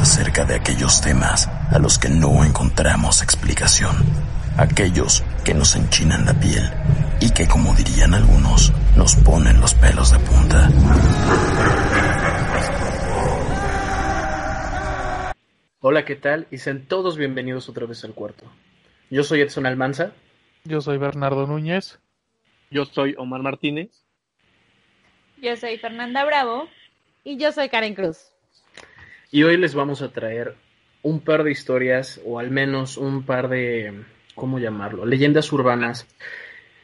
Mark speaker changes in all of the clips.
Speaker 1: acerca de aquellos temas a los que no encontramos explicación, aquellos que nos enchinan la piel y que, como dirían algunos, nos ponen los pelos de punta.
Speaker 2: Hola, ¿qué tal? Y sean todos bienvenidos otra vez al cuarto. Yo soy Edson Almanza.
Speaker 3: Yo soy Bernardo Núñez.
Speaker 4: Yo soy Omar Martínez.
Speaker 5: Yo soy Fernanda Bravo.
Speaker 6: Y yo soy Karen Cruz.
Speaker 2: Y hoy les vamos a traer un par de historias, o al menos un par de, ¿cómo llamarlo? Leyendas urbanas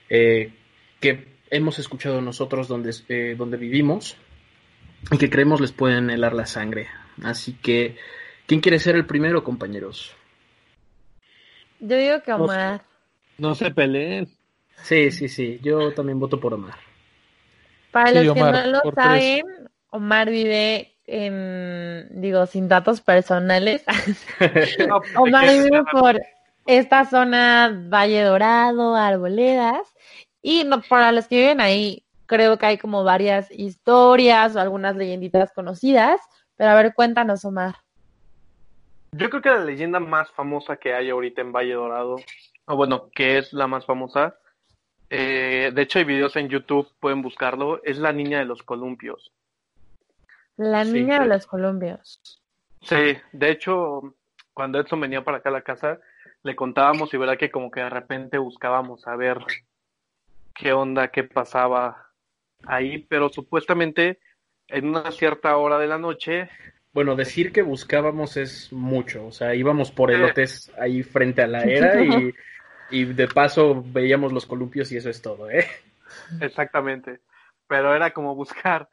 Speaker 2: eh, que hemos escuchado nosotros donde, eh, donde vivimos y que creemos les pueden helar la sangre. Así que, ¿quién quiere ser el primero, compañeros?
Speaker 6: Yo digo que Omar.
Speaker 4: No, se peleen.
Speaker 2: Sí, sí, sí. Yo también voto por Omar.
Speaker 6: Para los que no lo saben, Omar vive en, digo, sin datos personales. Omar vive por esta zona Valle Dorado, Arboledas. Y no, para los que viven ahí, creo que hay como varias historias o algunas leyenditas conocidas. Pero a ver, cuéntanos, Omar.
Speaker 4: Yo creo que la leyenda más famosa que hay ahorita en Valle Dorado, o bueno, que es la más famosa, eh, de hecho hay videos en YouTube, pueden buscarlo, es la niña de los columpios.
Speaker 6: La niña de los columpios.
Speaker 4: Sí, de hecho, cuando Edson venía para acá a la casa, le contábamos y verdad que como que de repente buscábamos a ver qué onda, qué pasaba ahí, pero supuestamente en una cierta hora de la noche
Speaker 2: bueno, decir que buscábamos es mucho, o sea, íbamos por elotes ahí frente a la era y, y de paso veíamos los columpios y eso es todo, ¿eh?
Speaker 4: Exactamente, pero era como buscar.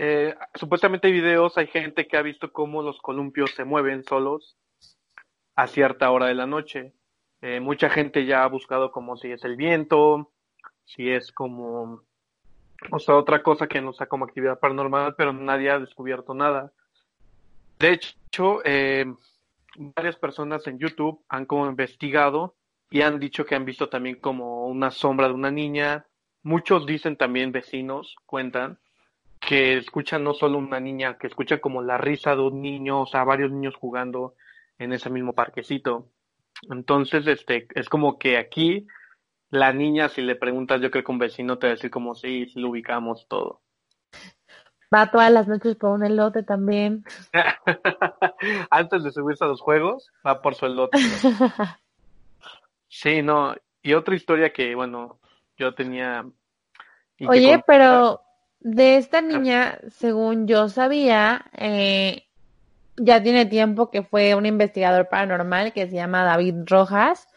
Speaker 4: Eh, supuestamente hay videos, hay gente que ha visto cómo los columpios se mueven solos a cierta hora de la noche. Eh, mucha gente ya ha buscado como si es el viento, si es como, otra cosa que no sea como actividad paranormal, pero nadie ha descubierto nada. De hecho, eh, varias personas en YouTube han como investigado y han dicho que han visto también como una sombra de una niña. Muchos dicen también vecinos, cuentan, que escuchan no solo una niña, que escuchan como la risa de un niño, o sea, varios niños jugando en ese mismo parquecito. Entonces, este, es como que aquí la niña, si le preguntas, yo creo que un vecino te va a decir como sí, sí lo ubicamos todo.
Speaker 6: Va todas las noches por un elote también.
Speaker 4: Antes de subirse a los juegos, va por su elote. sí, no. Y otra historia que, bueno, yo tenía.
Speaker 6: Oye, pero de esta niña, según yo sabía, eh, ya tiene tiempo que fue un investigador paranormal que se llama David Rojas.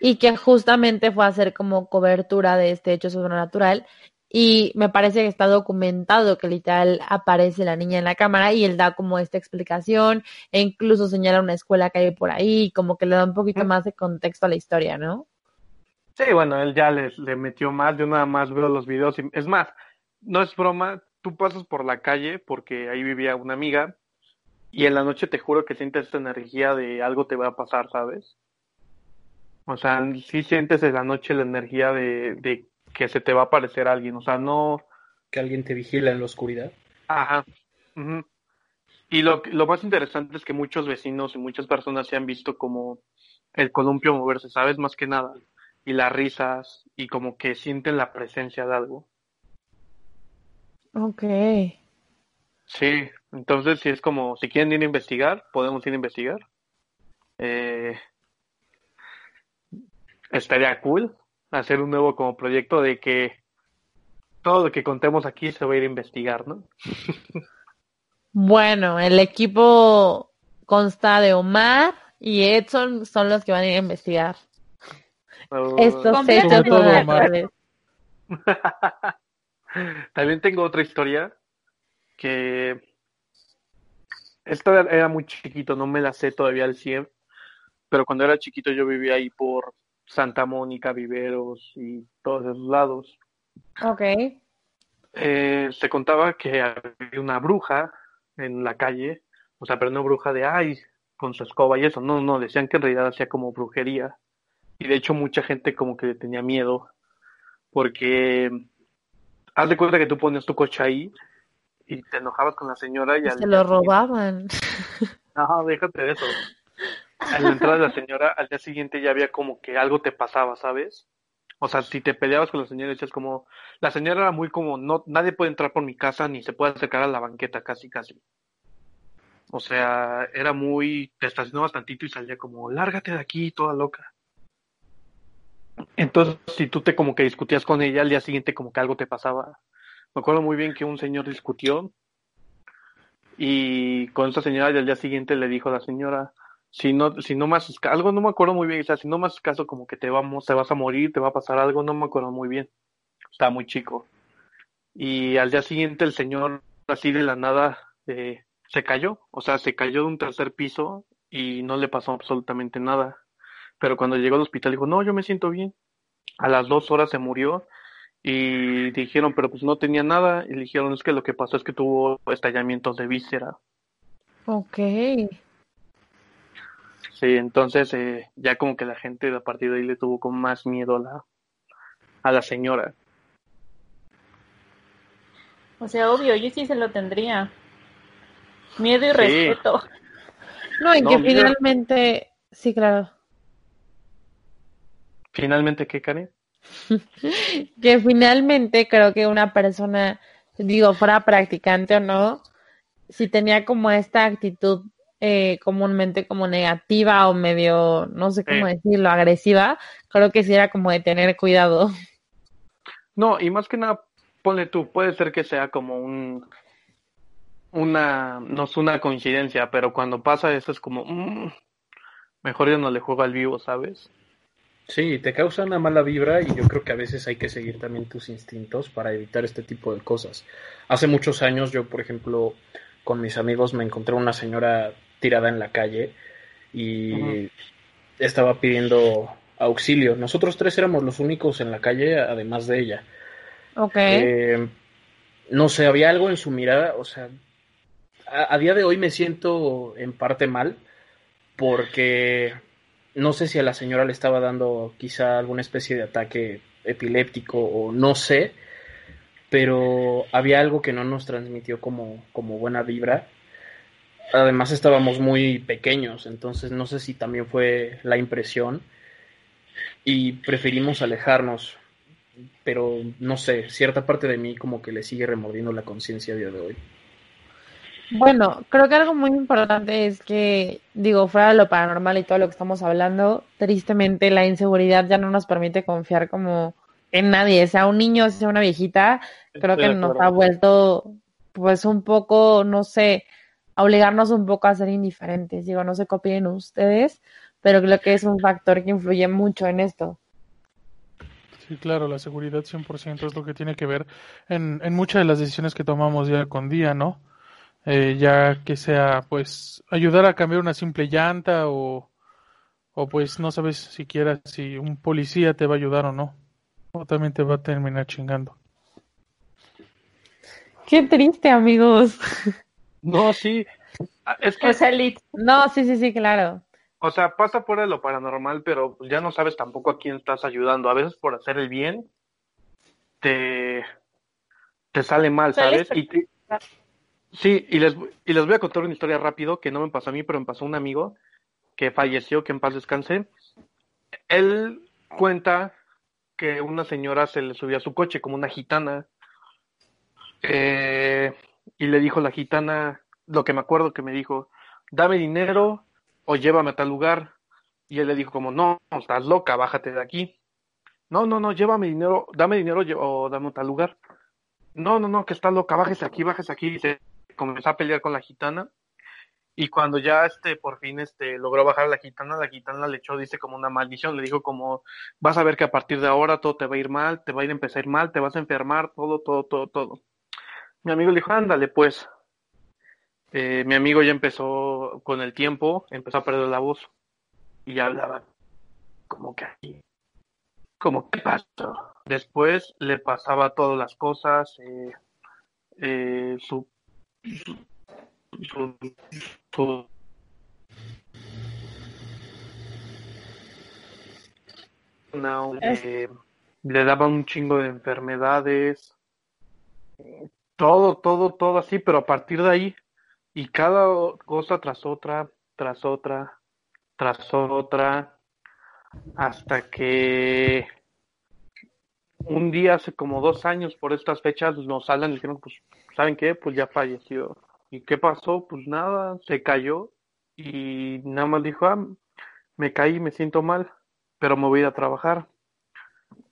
Speaker 6: Y que justamente fue a hacer como cobertura de este hecho sobrenatural y me parece que está documentado que literal aparece la niña en la cámara y él da como esta explicación e incluso señala una escuela que hay por ahí, como que le da un poquito más de contexto a la historia, ¿no?
Speaker 4: Sí, bueno, él ya le, le metió más, yo nada más veo los videos y es más, no es broma, tú pasas por la calle porque ahí vivía una amiga y en la noche te juro que sientes esta energía de algo te va a pasar, ¿sabes? O sea, sí sientes en la noche la energía de, de que se te va a aparecer alguien, o sea, no...
Speaker 2: Que alguien te vigila en la oscuridad.
Speaker 4: Ajá. Y lo, lo más interesante es que muchos vecinos y muchas personas se han visto como el columpio moverse, ¿sabes? Más que nada. Y las risas y como que sienten la presencia de algo.
Speaker 6: Ok.
Speaker 4: Sí, entonces si es como, si quieren ir a investigar, podemos ir a investigar. Eh, estaría cool hacer un nuevo como proyecto de que todo lo que contemos aquí se va a ir a investigar, ¿no?
Speaker 6: bueno, el equipo consta de Omar y Edson son los que van a ir a investigar.
Speaker 4: Oh.
Speaker 6: Estos hechos
Speaker 3: Omar.
Speaker 4: También tengo otra historia que esta era muy chiquito, no me la sé todavía al 100, pero cuando era chiquito yo vivía ahí por Santa Mónica, Viveros y todos esos lados.
Speaker 6: Ok.
Speaker 4: Eh, se contaba que había una bruja en la calle, o sea, pero no bruja de ay, con su escoba y eso, no, no, decían que en realidad hacía como brujería. Y de hecho mucha gente como que le tenía miedo, porque haz de cuenta que tú pones tu coche ahí y te enojabas con la señora y al
Speaker 6: Se lo robaban.
Speaker 4: No, déjate de eso. Al entrar de la señora, al día siguiente ya había como que algo te pasaba, ¿sabes? O sea, si te peleabas con la señora, decías como, la señora era muy como, no, nadie puede entrar por mi casa ni se puede acercar a la banqueta, casi, casi. O sea, era muy, te estacionabas tantito y salía como, lárgate de aquí, toda loca. Entonces, si tú te como que discutías con ella, al día siguiente como que algo te pasaba. Me acuerdo muy bien que un señor discutió y con esa señora y al día siguiente le dijo a la señora, si no, si no me haces algo no me acuerdo muy bien, o sea, si no me haces caso como que te vamos, te vas a morir, te va a pasar algo, no me acuerdo muy bien. Estaba muy chico. Y al día siguiente el señor así de la nada eh, se cayó, o sea, se cayó de un tercer piso y no le pasó absolutamente nada. Pero cuando llegó al hospital dijo, no, yo me siento bien. A las dos horas se murió y dijeron, pero pues no tenía nada. Y le dijeron, es que lo que pasó es que tuvo estallamientos de víscera.
Speaker 6: Ok.
Speaker 4: Sí, entonces eh, ya como que la gente a partir de ahí le tuvo con más miedo a la, a la señora.
Speaker 5: O sea, obvio, yo sí se lo tendría. Miedo y
Speaker 4: Sí.
Speaker 5: respeto.
Speaker 6: No, y
Speaker 4: No,
Speaker 6: que
Speaker 4: mira.
Speaker 6: finalmente, sí, claro.
Speaker 4: Finalmente, ¿qué, Karen?
Speaker 6: Que finalmente creo que una persona, digo, fuera practicante o no, si tenía como esta actitud eh, comúnmente como negativa o medio, no sé cómo decirlo, agresiva, creo que sí era como de tener cuidado.
Speaker 4: No, y más que nada, ponle tú, puede ser que sea como un, una, no es una coincidencia, pero cuando pasa eso es como, mm, mejor ya no le juego al vivo, ¿sabes?
Speaker 2: Sí, te causa una mala vibra y yo creo que a veces hay que seguir también tus instintos para evitar este tipo de cosas. Hace muchos años yo, por ejemplo, con mis amigos me encontré una señora tirada en la calle y estaba pidiendo auxilio. Nosotros tres éramos los únicos en la calle, además de ella.
Speaker 6: Ok.
Speaker 2: Eh, no sé, había algo en su mirada, o sea, a, a día de hoy me siento en parte mal porque no sé si a la señora le estaba dando quizá alguna especie de ataque epiléptico o no sé, pero había algo que no nos transmitió como, como buena vibra. Además estábamos muy pequeños, entonces no sé si también fue la impresión y preferimos alejarnos pero no sé, cierta parte de mí como que le sigue remordiendo la conciencia a día de hoy.
Speaker 6: Bueno, creo que algo muy importante es que, digo, fuera de lo paranormal y todo lo que estamos hablando, tristemente la inseguridad ya no nos permite confiar como en nadie, sea un niño, sea una viejita, creo
Speaker 4: Estoy
Speaker 6: que nos ha vuelto, pues, un poco, no sé, a obligarnos un poco a ser indiferentes. Digo, no sé qué opinen ustedes, pero creo que es un factor que influye mucho en esto.
Speaker 3: Sí, claro, la seguridad 100% es lo que tiene que ver en, en muchas de las decisiones que tomamos día con día, ¿no? Eh, ya que sea, pues, ayudar a cambiar una simple llanta o, o pues no sabes siquiera si un policía te va a ayudar o no. O también te va a terminar chingando.
Speaker 6: Qué triste, amigos.
Speaker 4: No, sí. Ah, Es que,
Speaker 5: O sea, lit-
Speaker 6: No, sí, sí, sí, claro.
Speaker 4: o sea, pasa fuera de lo paranormal, pero ya no sabes tampoco a quién estás ayudando. A veces por hacer el bien, te, te sale mal, ¿sabes? Y te- sí, y les, y les voy a contar una historia rápido que no me pasó a mí, pero me pasó a un amigo que falleció, que en paz descanse. Él cuenta que una señora se le subió a su coche como una gitana. Eh, y le dijo la gitana, lo que me acuerdo que me dijo, dame dinero o llévame a tal lugar. Y él le dijo como, no, estás loca, bájate de aquí. No, no, no, llévame dinero, dame dinero o dame a tal lugar. No, no, no, que está loca, bájese aquí, bájese aquí. Y comenzó a pelear con la gitana. Y cuando ya este por fin este logró bajar a la gitana, la gitana le echó, dice, como una maldición, le dijo como, vas a ver que a partir de ahora todo te va a ir mal, te va a ir a empezar a ir mal, te vas a enfermar, todo, todo, todo, todo. Mi amigo le dijo, ándale pues. Eh, mi amigo ya empezó con el tiempo, empezó a perder la voz y ya hablaba como que así, como qué pasó. Después le pasaba todas las cosas, eh, eh, su, eh, le daba un chingo de enfermedades, todo, todo, todo así, pero a partir de ahí, y cada cosa tras otra, tras otra, tras otra, hasta que un día hace como dos años por estas fechas nos hablan y dijeron, pues, ¿saben qué? Pues ya falleció. ¿Y qué pasó? Pues nada, se cayó y nada más dijo, ah, me caí, me siento mal, pero me voy a ir a trabajar.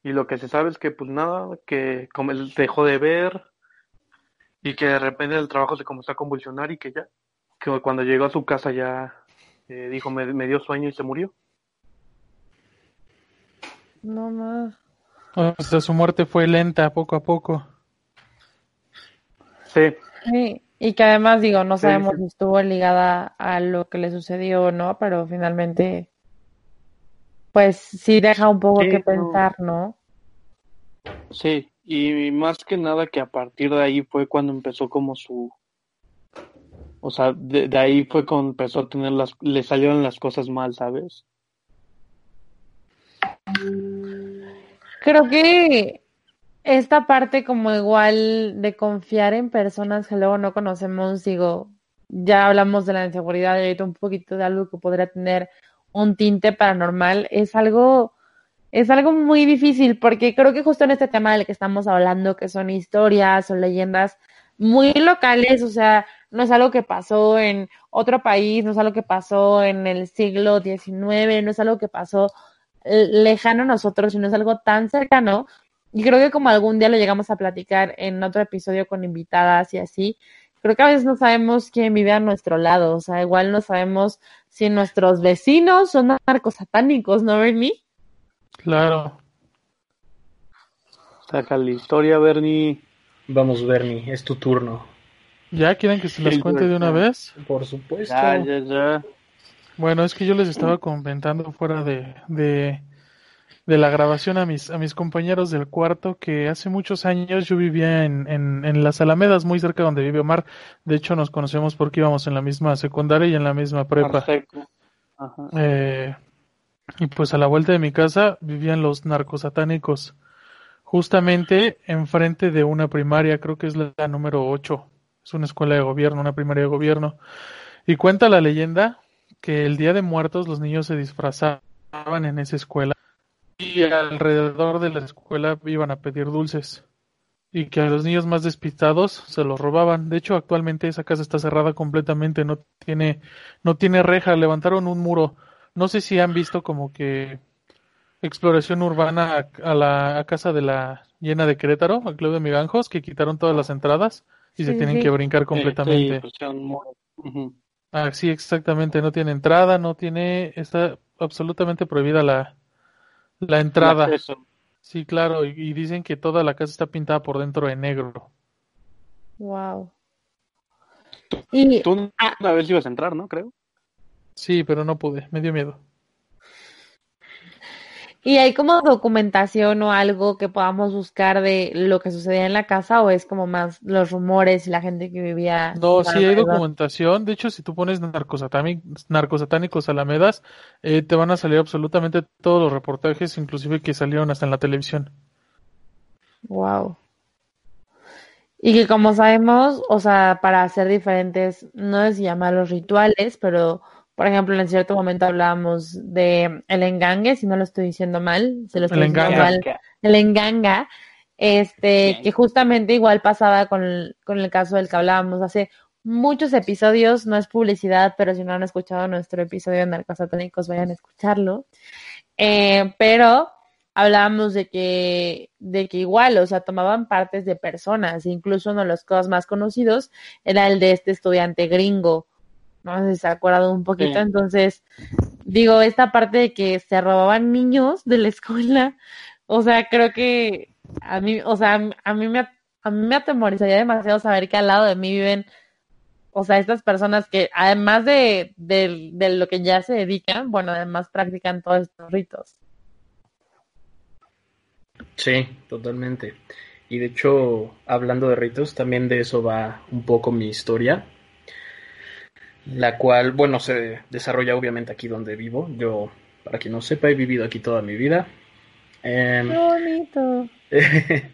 Speaker 4: Y lo que se sabe es que pues nada, que como él dejó de ver y que de repente el trabajo se comenzó a convulsionar y que ya, que cuando llegó a su casa ya eh, dijo, me, me dio sueño y se murió.
Speaker 6: No más.
Speaker 3: O sea, su muerte fue lenta, poco a poco.
Speaker 4: Sí,
Speaker 6: Sí, y que además digo, no sabemos
Speaker 4: sí.
Speaker 6: si estuvo ligada a lo que le sucedió o no, pero finalmente, pues sí deja un poco que
Speaker 4: no.
Speaker 6: pensar, ¿no?
Speaker 4: sí, y más que nada que a partir de ahí fue cuando empezó como su, o sea, de, de ahí fue cuando empezó a tener las, le salieron las cosas mal, ¿sabes?
Speaker 6: Creo que esta parte como igual de confiar en personas que luego no conocemos, digo, ya hablamos de la inseguridad y ahorita un poquito de algo que podría tener un tinte paranormal, es algo, es algo muy difícil porque creo que justo en este tema del que estamos hablando, que son historias o leyendas muy locales, o sea, no es algo que pasó en otro país, no es algo que pasó en el siglo XIX, no es algo que pasó eh, lejano a nosotros, sino es algo tan cercano. Y creo que como algún día lo llegamos a platicar en otro episodio con invitadas y así, creo que a veces no sabemos quién vive a nuestro lado, o sea, igual no sabemos si nuestros vecinos son narcosatánicos, ¿no, Bernie?
Speaker 3: Claro.
Speaker 4: Saca la historia, Bernie.
Speaker 2: Vamos, Bernie, es tu turno.
Speaker 3: ¿Ya quieren que se las cuente de una vez?
Speaker 2: Por supuesto.
Speaker 4: Ya, ya, ya.
Speaker 3: Bueno, es que yo les estaba comentando fuera de, de, de la grabación a mis, a mis compañeros del cuarto que hace muchos años yo vivía en, en, en las Alamedas, muy cerca donde vive Omar. De hecho, nos conocemos porque íbamos en la misma secundaria y en la misma prepa.
Speaker 4: Perfecto. Ajá.
Speaker 3: Eh, y pues a la vuelta de mi casa vivían los narcosatánicos, justamente enfrente de una primaria, creo que es la, la número 8, es una escuela de gobierno, una primaria de gobierno. Y cuenta la leyenda que el Día de Muertos los niños se disfrazaban en esa escuela y alrededor de la escuela iban a pedir dulces y que a los niños más despistados se los robaban. De hecho, actualmente esa casa está cerrada completamente, no tiene no tiene reja, levantaron un muro. No sé si han visto como que exploración urbana a, a la a casa de la llena de Querétaro, al Club de Miganjos, que quitaron todas las entradas y se
Speaker 6: Sí,
Speaker 3: tienen
Speaker 6: sí.
Speaker 3: que brincar
Speaker 4: Sí,
Speaker 3: completamente.
Speaker 4: sí, pues. Ujú.
Speaker 3: Ah, sí, exactamente, no tiene entrada, no tiene, está absolutamente prohibida la, la entrada. Sí, claro, y, y dicen que toda la casa está pintada por dentro de negro.
Speaker 6: Wow. Y
Speaker 4: Tú una vez ibas a entrar, ¿no? Creo.
Speaker 3: Sí, pero no pude, me dio miedo.
Speaker 6: ¿Y hay como documentación o algo que podamos buscar de lo que sucedía en la casa o es como más los rumores y la gente que vivía
Speaker 3: No, sí hay documentación. De hecho, si tú pones narcosatánicos, alamedas, eh, te van a salir absolutamente todos los reportajes, inclusive que salieron hasta en la televisión.
Speaker 6: Wow. Y que como sabemos, o sea, para hacer diferentes, no es llamarlos rituales, pero por ejemplo, en cierto momento hablábamos de el engangue, si no lo estoy diciendo mal, se lo estoy
Speaker 3: El
Speaker 6: diciendo
Speaker 3: enganga.
Speaker 6: mal, el enganga, este, que justamente igual pasaba con el, con el caso del que hablábamos hace muchos episodios, no es publicidad, pero si no han escuchado nuestro episodio de Narcosatánicos, vayan a escucharlo. Eh, pero hablábamos de que, de que igual, o sea, tomaban partes de personas, incluso uno de los casos más conocidos era el de este estudiante gringo, no sé si se acuerdan un poquito,
Speaker 4: Sí.
Speaker 6: entonces, digo, esta parte de que se robaban niños de la escuela, o sea, creo que a mí, o sea, a mí me, a mí me atemorizaría demasiado saber que al lado de mí viven, o sea, estas personas que además de, de, de lo que ya se dedican, bueno, además practican todos estos ritos.
Speaker 2: Sí, totalmente. Y de hecho, hablando de ritos, también de eso va un poco mi historia, la cual, bueno, se desarrolla obviamente aquí donde vivo. Yo, para quien no sepa, he vivido aquí toda mi vida. Em,
Speaker 6: Qué bonito.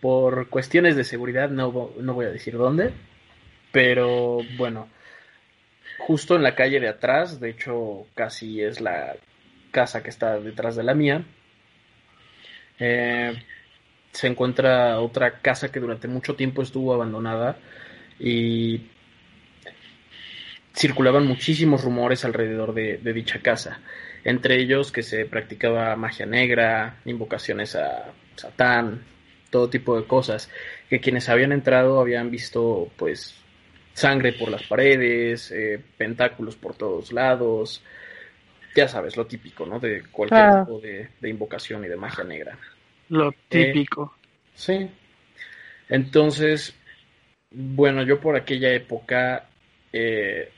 Speaker 2: Por cuestiones de seguridad no, no voy a decir dónde, pero bueno, justo en la calle de atrás, de hecho casi es la casa que está detrás de la mía, eh, se encuentra otra casa que durante mucho tiempo estuvo abandonada y circulaban muchísimos rumores alrededor de, dicha casa, entre ellos que se practicaba magia negra, invocaciones a Satán, todo tipo de cosas, que quienes habían entrado habían visto pues sangre por las paredes, eh, pentáculos por todos lados, ya sabes, lo típico, ¿no? De cualquier tipo de, invocación y de magia negra.
Speaker 4: Lo eh, típico.
Speaker 2: sí. Entonces, bueno, yo por aquella época eh,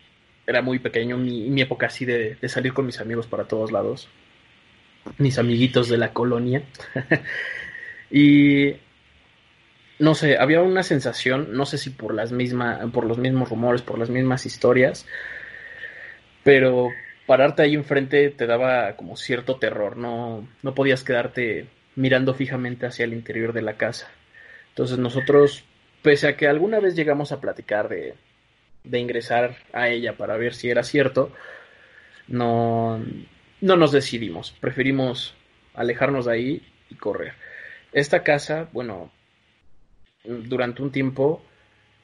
Speaker 2: era muy pequeño, mi, mi época así de, de, salir con mis amigos para todos lados, mis amiguitos de la colonia. y no sé, había una sensación, no sé si por las mismas, por los mismos rumores, por las mismas historias, pero pararte ahí enfrente te daba como cierto terror, no, no podías quedarte mirando fijamente hacia el interior de la casa. Entonces nosotros, pese a que alguna vez llegamos a platicar de, de ingresar a ella para ver si era cierto, no, no nos decidimos, preferimos alejarnos de ahí y correr. Esta casa, bueno, durante un tiempo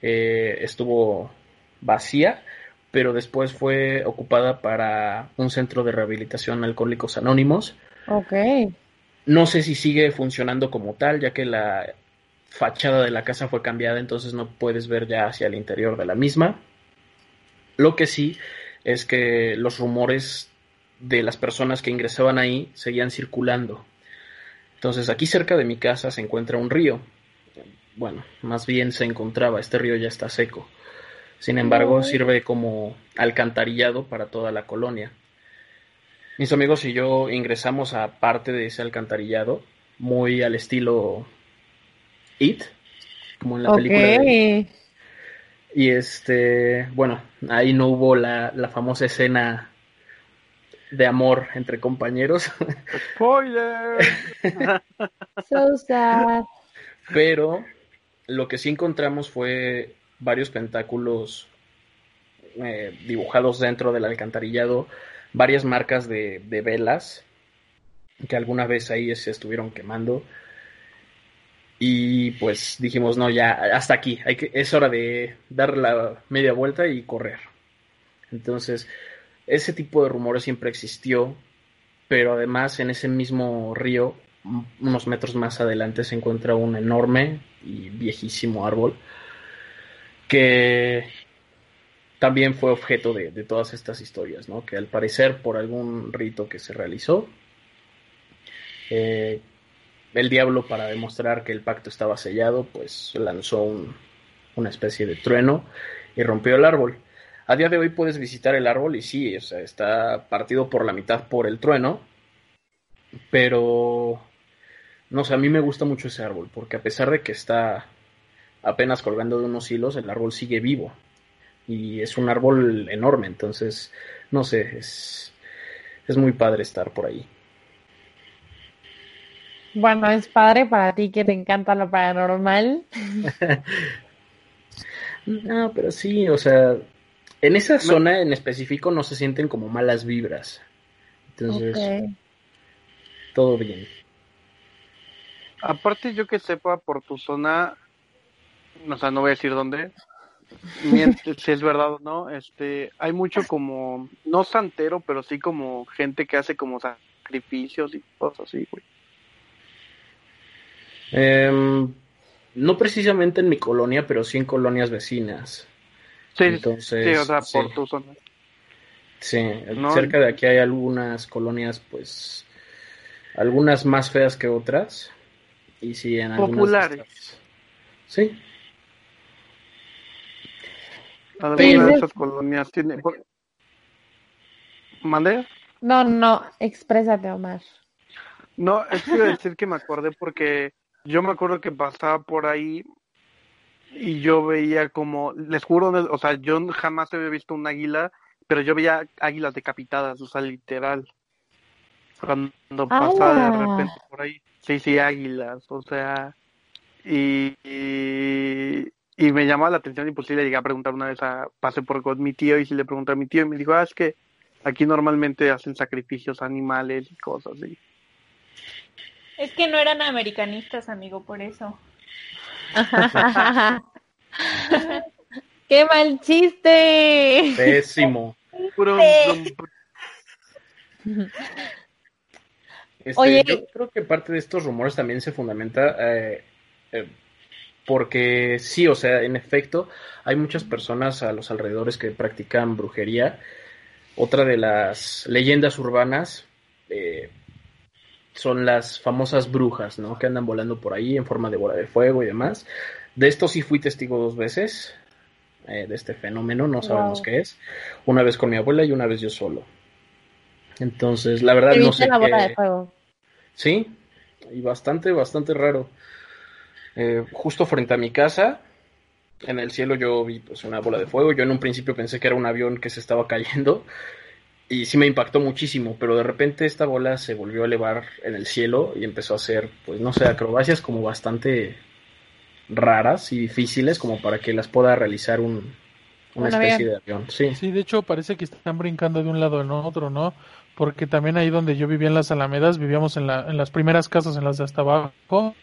Speaker 2: eh, estuvo vacía, pero después fue ocupada para un centro de rehabilitación alcohólicos anónimos.
Speaker 6: Ok.
Speaker 2: No sé si sigue funcionando como tal, ya que la fachada de la casa fue cambiada, entonces no puedes ver ya hacia el interior de la misma. Lo que sí es que los rumores de las personas que ingresaban ahí seguían circulando. Entonces aquí cerca de mi casa se encuentra un río. Bueno, más bien se encontraba, este río ya está seco. Sin embargo, sirve como alcantarillado para toda la colonia. Mis amigos y yo ingresamos a parte de ese alcantarillado, muy al estilo It, como en la película y este, bueno, ahí no hubo la, la famosa escena de amor entre compañeros.
Speaker 4: Spoiler.
Speaker 6: so sad.
Speaker 2: Pero lo que sí encontramos fue varios pentáculos eh, dibujados dentro del alcantarillado, varias marcas de, de velas que alguna vez ahí se estuvieron quemando y pues dijimos, no, ya, hasta aquí, hay que, es hora de dar la media vuelta y correr. Entonces, ese tipo de rumores siempre existió, pero además en ese mismo río, unos metros más adelante, se encuentra un enorme y viejísimo árbol que también fue objeto de, de todas estas historias, ¿no? Que al parecer por algún rito que se realizó, eh, el diablo, para demostrar que el pacto estaba sellado, pues lanzó una especie de trueno y rompió el árbol. A día de hoy puedes visitar el árbol y sí, o sea, está partido por la mitad por el trueno, pero no sé, a mí me gusta mucho ese árbol, porque a pesar de que está apenas colgando de unos hilos, el árbol sigue vivo. Y es un árbol enorme, entonces, no sé, es, es muy padre estar por ahí.
Speaker 6: Bueno, es padre para ti que te encanta lo paranormal.
Speaker 2: no, pero sí, o sea, en esa zona en específico no se sienten como malas vibras. Entonces, todo bien.
Speaker 4: Aparte, yo que sepa por tu zona, o sea, no voy a decir dónde, si es verdad o no, este, hay mucho como, no santero, pero sí como gente que hace como sacrificios y cosas así, güey.
Speaker 2: Em, no precisamente en mi colonia, pero sí en colonias vecinas.
Speaker 4: Sí, Entonces, o sea, por tu zona.
Speaker 2: Sí, cerca de aquí hay algunas colonias, pues, algunas más feas que otras. Y sí, en algunas.
Speaker 4: Populares.
Speaker 2: Sí.
Speaker 4: Algunas de esas colonias tienen. ¿Mande?
Speaker 6: No, no, exprésate, Omar.
Speaker 4: No, es que iba a decir que me acordé porque yo me acuerdo que pasaba por ahí y yo veía como, les juro, o sea, yo jamás había visto un águila, pero yo veía águilas decapitadas, o sea, literal. Cuando pasaba de repente por ahí. Sí, sí, águilas, o sea. y, y, me llamaba la atención y pues sí le llegué a preguntar una vez, a, pasé por con mi tío y sí le pregunté a mi tío y me dijo, ah, es que aquí normalmente hacen sacrificios animales y cosas así.
Speaker 5: Es que no eran americanistas, amigo, por eso.
Speaker 6: ¡Qué mal chiste!
Speaker 2: Pésimo. Este, Oye, yo creo que parte de estos rumores también se fundamenta eh, eh, porque sí, o sea, en efecto, hay muchas personas a los alrededores que practican brujería. Otra de las leyendas urbanas eh, son las famosas brujas, ¿no? Que andan volando por ahí en forma de bola de fuego y demás. De esto sí fui testigo dos veces, de este fenómeno, no sabemos qué es. Una vez con mi abuela y una vez yo solo. Entonces, la verdad no sé.
Speaker 6: la bola de fuego?
Speaker 2: Sí, y bastante, bastante raro. Eh, justo frente a mi casa, en el cielo yo vi pues una bola de fuego. Yo en un principio pensé que era un avión que se estaba cayendo y sí me impactó muchísimo, pero de repente esta bola se volvió a elevar en el cielo y empezó a hacer, pues no sé, acrobacias como bastante raras y difíciles como para que las pueda realizar un, una especie de avión. Sí.
Speaker 3: sí, de hecho parece que están brincando de un lado en otro, ¿no? porque también ahí donde yo vivía en las Alamedas, vivíamos en, la, en las primeras casas, en las de hasta abajo.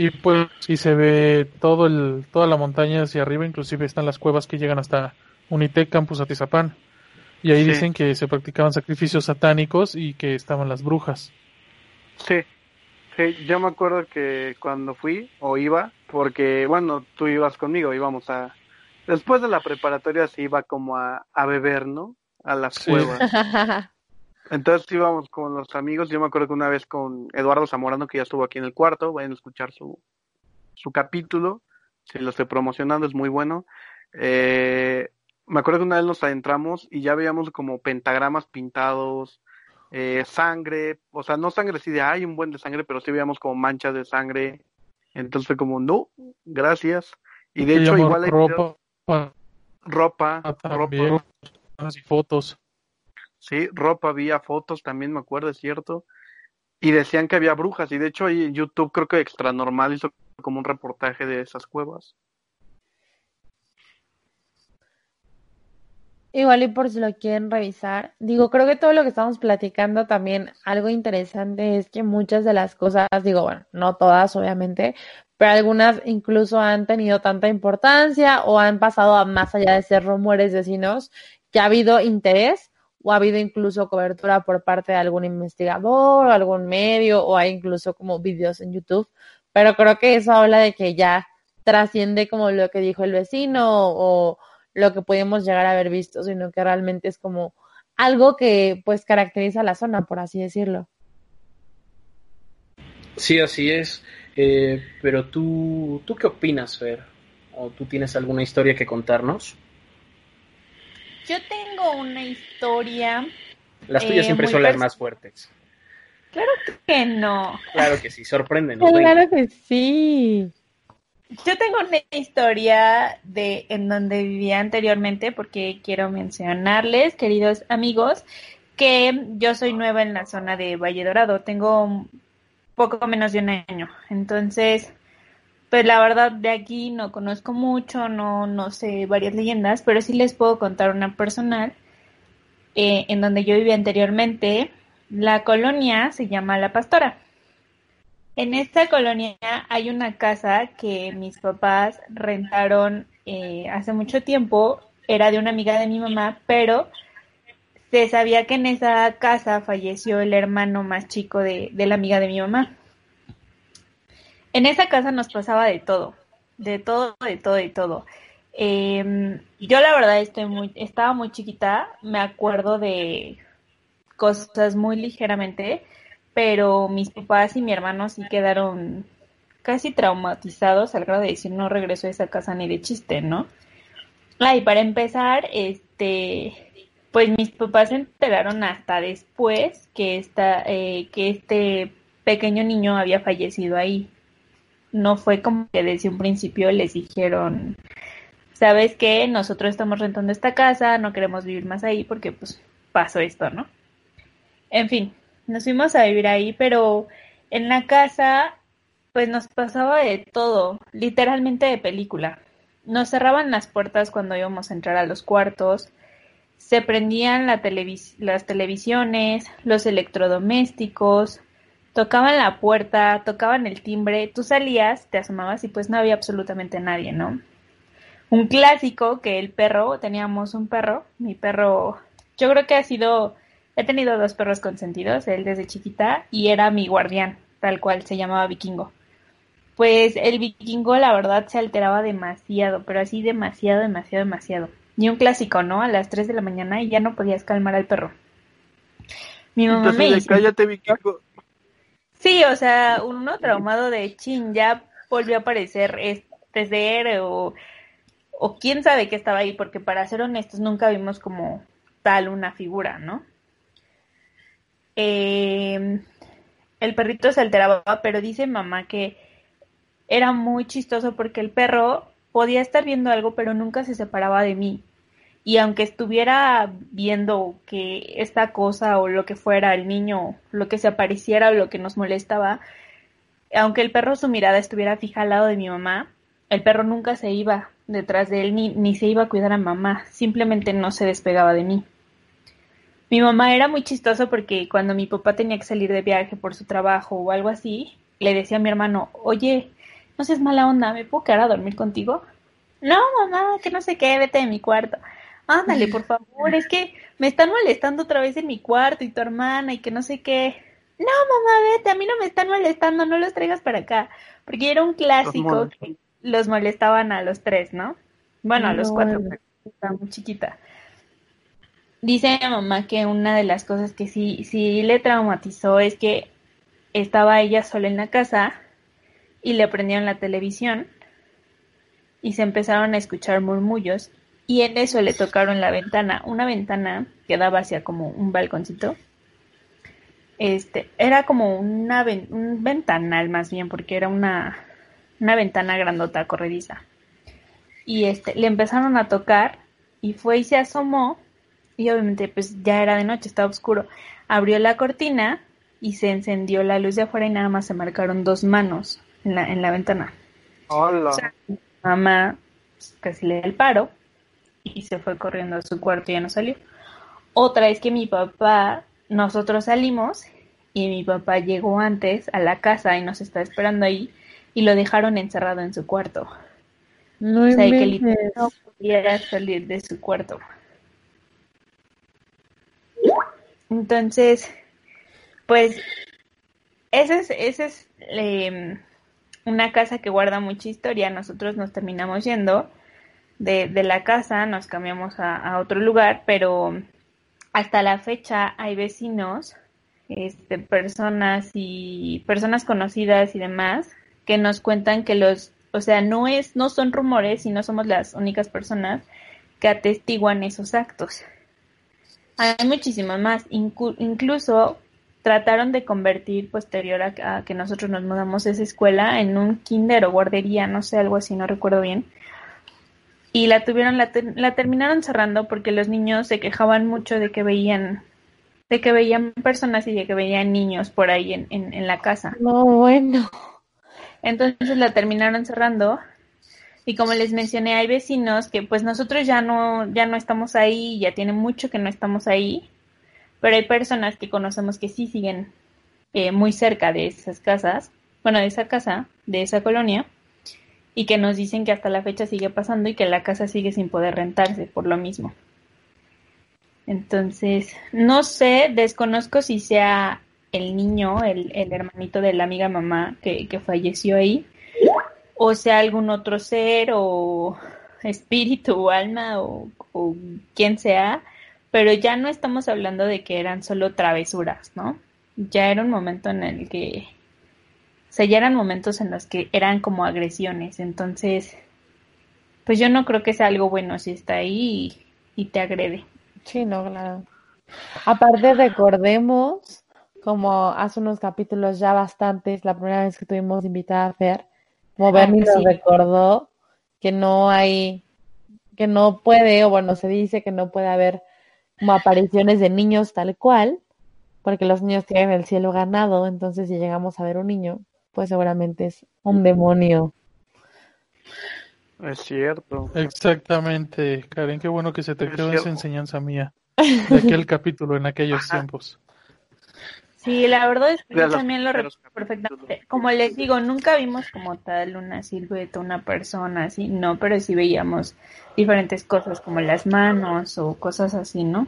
Speaker 3: Y pues, y se ve todo el, toda la montaña hacia arriba, inclusive están las cuevas que llegan hasta Unitec Campus Atizapán. Y ahí dicen que se practicaban sacrificios satánicos y que estaban las brujas.
Speaker 4: Sí, sí, yo me acuerdo que cuando fui o iba, porque bueno, tú ibas conmigo, íbamos a, Después de la preparatoria se iba como a, beber, ¿no? A las cuevas. Entonces íbamos con los amigos. Yo me acuerdo que una vez con Eduardo Zamorano, que ya estuvo aquí en el cuarto, vayan a escuchar su, su capítulo. Si lo estoy promocionando, es muy bueno. Eh, me acuerdo que una vez nos adentramos y ya veíamos como pentagramas pintados, eh, sangre, o sea, no sangre así de hay un buen de sangre, pero sí veíamos como manchas de sangre. Entonces fue como, no, gracias. Y de hecho, igual hay ropa,
Speaker 3: ah, ropa. Y fotos.
Speaker 4: Sí, ropa, había fotos, también me acuerdo, es cierto. Y decían que había brujas, y de hecho ahí YouTube creo que Extra Normal hizo como un reportaje de esas cuevas.
Speaker 6: Igual y por si lo quieren revisar. Digo, creo que todo lo que estamos platicando también, algo interesante es que muchas de las cosas, digo, bueno, no todas obviamente, pero algunas incluso han tenido tanta importancia o han pasado a más allá de ser rumores vecinos, que ha habido interés o ha habido incluso cobertura por parte de algún investigador o algún medio o hay incluso como videos en YouTube. Pero creo que eso habla de que ya trasciende como lo que dijo el vecino o lo que podemos llegar a haber visto, sino que realmente es como algo que pues caracteriza la zona, por así decirlo.
Speaker 2: Sí, así es. Eh, pero tú, ¿tú qué opinas, Fer? ¿O tú tienes alguna historia que contarnos?
Speaker 5: Yo tengo una historia.
Speaker 2: Las tuyas eh, siempre son las más fuertes.
Speaker 5: Claro que no.
Speaker 2: Claro que sí, sorprenden.
Speaker 6: Claro que sí.
Speaker 5: Yo tengo una historia de en donde vivía anteriormente porque quiero mencionarles, queridos amigos, que yo soy nueva en la zona de Valle Dorado. Tengo poco menos de un año. Entonces, pues la verdad de aquí no conozco mucho, no, no sé varias leyendas, pero sí les puedo contar una personal. Eh, en donde yo vivía anteriormente, la colonia se llama La Pastora. En esta colonia hay una casa que mis papás rentaron eh, hace mucho tiempo, era de una amiga de mi mamá, pero se sabía que en esa casa falleció el hermano más chico de, la amiga de mi mamá. En esa casa nos pasaba de todo, de todo, de todo, de todo. Em, yo la verdad estoy muy, estaba muy chiquita, me acuerdo de cosas muy ligeramente, pero mis papás y mi hermano sí quedaron casi traumatizados al grado de decir no regreso a esa casa ni de chiste, ¿no? Ah, y para empezar, este, pues mis papás se enteraron hasta después que esta, eh, que este pequeño niño había fallecido ahí. No fue como que desde un principio les dijeron, sabes qué, nosotros estamos rentando esta casa, no queremos vivir más ahí porque pues pasó esto, ¿no? En fin, nos fuimos a vivir ahí, pero en la casa pues nos pasaba de todo, literalmente de película. Nos cerraban las puertas cuando íbamos a entrar a los cuartos, se prendían la las televisiones, los electrodomésticos, tocaban la puerta, tocaban el timbre, tú salías, te asomabas y pues no había absolutamente nadie, ¿no? Un clásico que el perro, teníamos un perro, mi perro, yo creo que ha sido, he tenido dos perros consentidos, él desde chiquita y era mi guardián, tal cual, se llamaba Vikingo. Pues el Vikingo la verdad se alteraba demasiado, pero así demasiado, demasiado, demasiado. Y un clásico, ¿no? A las 3 de la mañana y ya no podías calmar al perro. Mi mamá me dice,
Speaker 4: cállate, Vikingo.
Speaker 5: Sí, o sea, uno traumado de chin, ya volvió a aparecer este ser o, o quién sabe qué estaba ahí, porque para ser honestos nunca vimos como tal una figura, ¿no? Em, el perrito se alteraba, pero dice mamá que era muy chistoso porque el perro podía estar viendo algo, pero nunca se separaba de mí y aunque estuviera viendo que esta cosa o lo que fuera el niño, lo que se apareciera o lo que nos molestaba, aunque el perro su mirada estuviera fija al lado de mi mamá, el perro nunca se iba detrás de él ni, ni se iba a cuidar a mamá, simplemente no se despegaba de mí. Mi mamá era muy chistoso porque cuando mi papá tenía que salir de viaje por su trabajo o algo así, le decía a mi hermano, oye, no seas mala onda, ¿me puedo quedar a dormir contigo? No, mamá, que no sé qué, vete de mi cuarto ándale, por favor, es que me están molestando otra vez en mi cuarto y tu hermana y que no sé qué. No, mamá, vete, a mí no me están molestando, no los traigas para acá. Porque era un clásico que los molestaban a los tres, ¿no? Bueno, a los cuatro, estaba muy chiquita. Dice mi mamá que una de las cosas que sí, sí le traumatizó es que estaba ella sola en la casa y le prendieron la televisión y se empezaron a escuchar murmullos y en eso le tocaron la ventana, una ventana que daba hacia como un balconcito. Este, era como una un ventanal más bien, porque era una, una ventana grandota, corrediza. Y este, le empezaron a tocar y fue y se asomó y obviamente pues ya era de noche, estaba oscuro. Abrió la cortina y se encendió la luz de afuera y nada más se marcaron dos manos en la, en la ventana.
Speaker 4: Hola.
Speaker 5: mamá pues, casi le da el paro y se fue corriendo a su cuarto y ya no salió. Otra es que mi papá, nosotros salimos y mi papá llegó antes a la casa y nos está esperando ahí y lo dejaron encerrado en su cuarto.
Speaker 6: No o sea, que
Speaker 5: no pudiera salir de su cuarto. Entonces, pues, esa es, esa es em, una casa que guarda mucha historia. Nosotros nos terminamos yendo de, de la casa, nos cambiamos a, otro lugar, pero hasta la fecha hay vecinos, este, personas y personas conocidas y demás que nos cuentan que los, o sea, no es, no son rumores y no somos las únicas personas que atestiguan esos actos. Hay muchísimas más, incluso trataron de convertir posterior a, que nosotros nos mudamos esa escuela en un kinder o guardería, no sé, algo así, no recuerdo bien, y la tuvieron la, la terminaron cerrando porque los niños se quejaban mucho de que veían de que veían personas y de que veían niños por ahí en, en, la casa.
Speaker 6: No, bueno.
Speaker 5: Entonces la terminaron cerrando y como les mencioné hay vecinos que pues nosotros ya no ya no estamos ahí, ya tiene mucho que no estamos ahí, pero hay personas que conocemos que sí siguen eh, muy cerca de esas casas, bueno de esa casa, de esa colonia y que nos dicen que hasta la fecha sigue pasando y que la casa sigue sin poder rentarse por lo mismo. Entonces, no sé, desconozco si sea el niño, el, el hermanito de la amiga mamá que, que falleció ahí, o sea algún otro ser o espíritu o alma o, o quien sea, pero ya no estamos hablando de que eran solo travesuras, ¿no? Ya era un momento en el que sea, ya eran momentos en los que eran como agresiones, entonces, pues yo no creo que sea algo bueno si está ahí y, te agrede.
Speaker 6: Sí, no, claro. Aparte, recordemos, como hace unos capítulos ya bastantes, la primera vez que tuvimos invitada a Fer, como ah, Bernie nos recordó que no hay, que no puede, o bueno, se dice que no puede haber como apariciones de niños tal cual, porque los niños tienen el cielo ganado, entonces si llegamos a ver un niño, pues seguramente es un demonio.
Speaker 4: Es cierto.
Speaker 3: Exactamente, Karen, qué bueno que se te quedó esa enseñanza mía de aquel capítulo en aquellos tiempos.
Speaker 5: Sí, la verdad es que yo también lo recuerdo perfectamente. Como les digo, nunca vimos como tal una silueta, una persona así, no, pero sí veíamos diferentes cosas como las manos o cosas así, ¿no?